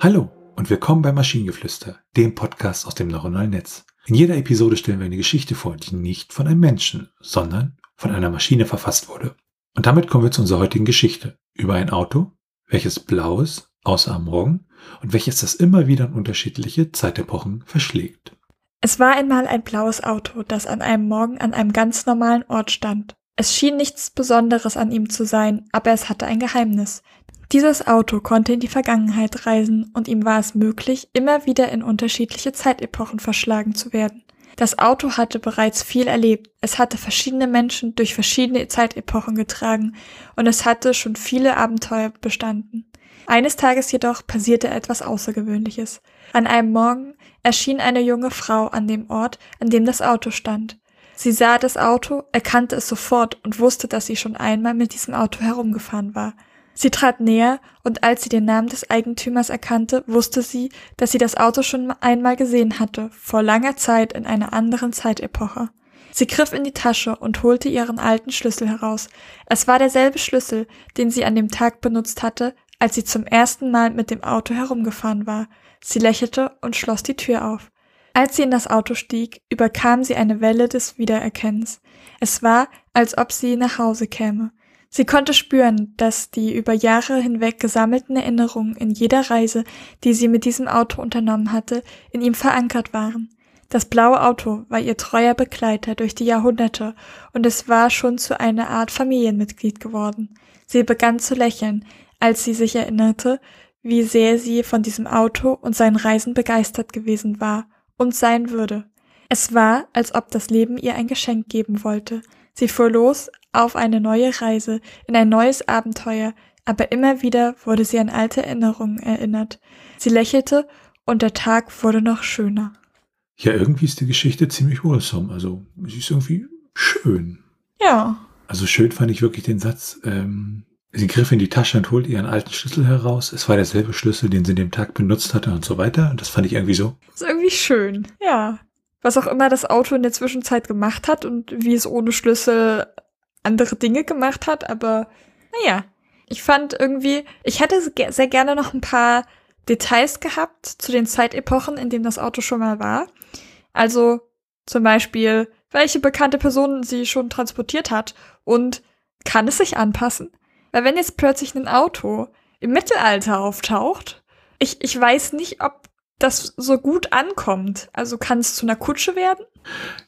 Hallo und willkommen bei Maschinengeflüster, dem Podcast aus dem neuronalen Netz. In jeder Episode stellen wir eine Geschichte vor, die nicht von einem Menschen, sondern von einer Maschine verfasst wurde. Und damit kommen wir zu unserer heutigen Geschichte über ein Auto, welches blau ist, außer am Morgen, und welches das immer wieder in unterschiedliche Zeitepochen verschlägt. Es war einmal ein blaues Auto, das an einem Morgen an einem ganz normalen Ort stand. Es schien nichts Besonderes an ihm zu sein, aber es hatte ein Geheimnis. Dieses Auto konnte in die Vergangenheit reisen und ihm war es möglich, immer wieder in unterschiedliche Zeitepochen verschlagen zu werden. Das Auto hatte bereits viel erlebt, es hatte verschiedene Menschen durch verschiedene Zeitepochen getragen und es hatte schon viele Abenteuer bestanden. Eines Tages jedoch passierte etwas Außergewöhnliches. An einem Morgen erschien eine junge Frau an dem Ort, an dem das Auto stand. Sie sah das Auto, erkannte es sofort und wusste, dass sie schon einmal mit diesem Auto herumgefahren war. Sie trat näher, und als sie den Namen des Eigentümers erkannte, wusste sie, dass sie das Auto schon einmal gesehen hatte, vor langer Zeit in einer anderen Zeitepoche. Sie griff in die Tasche und holte ihren alten Schlüssel heraus. Es war derselbe Schlüssel, den sie an dem Tag benutzt hatte, als sie zum ersten Mal mit dem Auto herumgefahren war. Sie lächelte und schloss die Tür auf. Als sie in das Auto stieg, überkam sie eine Welle des Wiedererkennens. Es war, als ob sie nach Hause käme. Sie konnte spüren, dass die über Jahre hinweg gesammelten Erinnerungen in jeder Reise, die sie mit diesem Auto unternommen hatte, in ihm verankert waren. Das blaue Auto war ihr treuer Begleiter durch die Jahrhunderte und es war schon zu einer Art Familienmitglied geworden. Sie begann zu lächeln, als sie sich erinnerte, wie sehr sie von diesem Auto und seinen Reisen begeistert gewesen war und sein würde. Es war, als ob das Leben ihr ein Geschenk geben wollte. Sie fuhr los, auf eine neue Reise, in ein neues Abenteuer, aber immer wieder wurde sie an alte Erinnerungen erinnert. Sie lächelte und der Tag wurde noch schöner. Ja, irgendwie ist die Geschichte ziemlich wholesome. Also, sie ist irgendwie schön. Ja. Also schön fand ich wirklich den Satz, ähm, sie griff in die Tasche und holte ihren alten Schlüssel heraus. Es war derselbe Schlüssel, den sie den Tag benutzt hatte und so weiter. Und das fand ich irgendwie so. Das ist irgendwie schön, ja. Was auch immer das Auto in der Zwischenzeit gemacht hat und wie es ohne Schlüssel andere Dinge gemacht hat, aber naja, ich fand irgendwie, ich hätte sehr gerne noch ein paar Details gehabt zu den Zeitepochen, in denen das Auto schon mal war. Also zum Beispiel, welche bekannte Person sie schon transportiert hat und kann es sich anpassen? Weil wenn jetzt plötzlich ein Auto im Mittelalter auftaucht, ich, ich weiß nicht, ob das so gut ankommt. Also kann es zu einer Kutsche werden?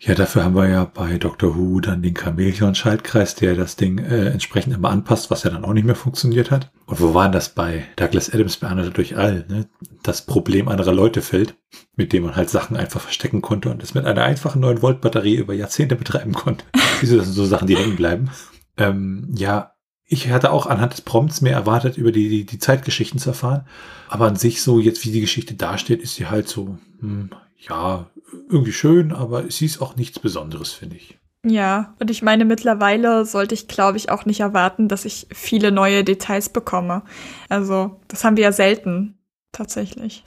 Ja, dafür haben wir ja bei Dr. Who dann den Chamäleon-Schaltkreis, der das Ding äh, entsprechend immer anpasst, was ja dann auch nicht mehr funktioniert hat. Und wo waren das bei Douglas Adams bei Anna durch all? Ne? Das Problem anderer Leute fällt, mit dem man halt Sachen einfach verstecken konnte und es mit einer einfachen 9-Volt-Batterie über Jahrzehnte betreiben konnte. Wieso, das sind so Sachen, die hängen bleiben. Ähm, ja, ich hatte auch anhand des Prompts mehr erwartet, über die, die, die Zeitgeschichten zu erfahren. Aber an sich so, jetzt wie die Geschichte dasteht, ist sie halt so, hm, ja, irgendwie schön, aber sie ist auch nichts Besonderes, finde ich. Ja, und ich meine, mittlerweile sollte ich, glaube ich, auch nicht erwarten, dass ich viele neue Details bekomme. Also, das haben wir ja selten, tatsächlich.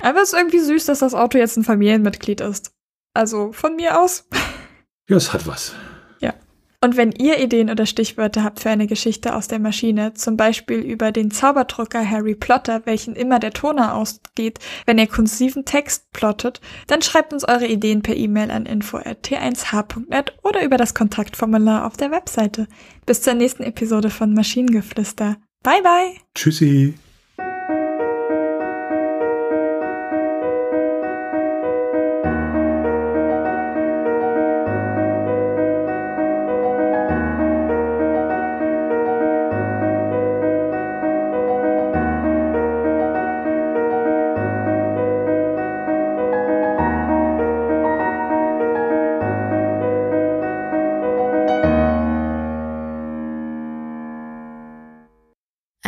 Aber es ist irgendwie süß, dass das Auto jetzt ein Familienmitglied ist. Also, von mir aus. Ja, es hat was. Und wenn ihr Ideen oder Stichwörter habt für eine Geschichte aus der Maschine, zum Beispiel über den Zauberdrucker Harry Plotter, welchen immer der Toner ausgeht, wenn ihr kursiven Text plottet, dann schreibt uns eure Ideen per E-Mail an info.t1h.net oder über das Kontaktformular auf der Webseite. Bis zur nächsten Episode von Maschinengeflüster. Bye bye! Tschüssi!